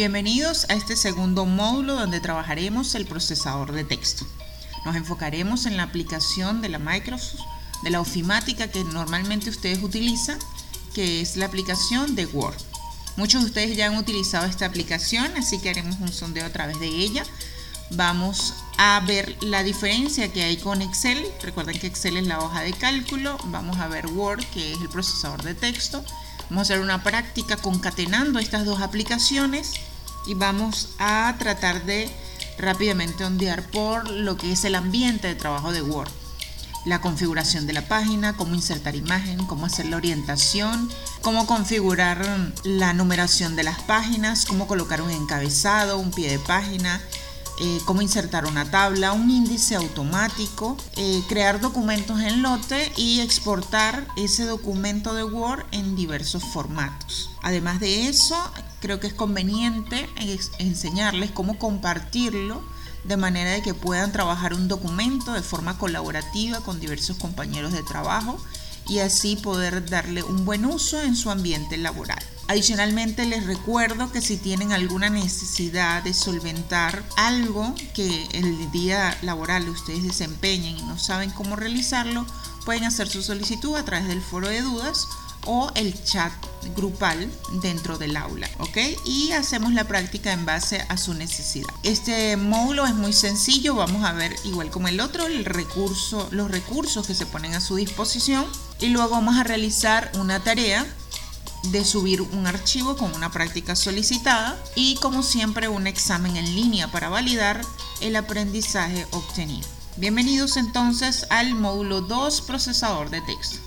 Bienvenidos a este segundo módulo donde trabajaremos el procesador de texto. Nos enfocaremos en la aplicación de la Microsoft, de la ofimática que normalmente ustedes utilizan, que es la aplicación de Word. Muchos de ustedes ya han utilizado esta aplicación, así que haremos un sondeo a través de ella. Vamos a ver la diferencia que hay con Excel. Recuerden que Excel es la hoja de cálculo. Vamos a ver Word, que es el procesador de texto. Vamos a hacer una práctica concatenando estas dos aplicaciones y vamos a tratar de rápidamente ondear por lo que es el ambiente de trabajo de Word. La configuración de la página, cómo insertar imagen, cómo hacer la orientación, cómo configurar la numeración de las páginas, cómo colocar un encabezado, un pie de página, eh, cómo insertar una tabla, un índice automático, eh, crear documentos en lote y exportar ese documento de Word en diversos formatos. Además de eso, creo que es conveniente enseñarles cómo compartirlo de manera de que puedan trabajar un documento de forma colaborativa con diversos compañeros de trabajo y así poder darle un buen uso en su ambiente laboral. Adicionalmente les recuerdo que si tienen alguna necesidad de solventar algo que el día laboral ustedes desempeñen y no saben cómo realizarlo, pueden hacer su solicitud a través del foro de dudas o el chat grupal dentro del aula, ¿ok? Y hacemos la práctica en base a su necesidad. Este módulo es muy sencillo, vamos a ver igual como el otro, el recurso, los recursos que se ponen a su disposición y luego vamos a realizar una tarea de subir un archivo con una práctica solicitada y como siempre un examen en línea para validar el aprendizaje obtenido. Bienvenidos entonces al módulo 2 procesador de texto.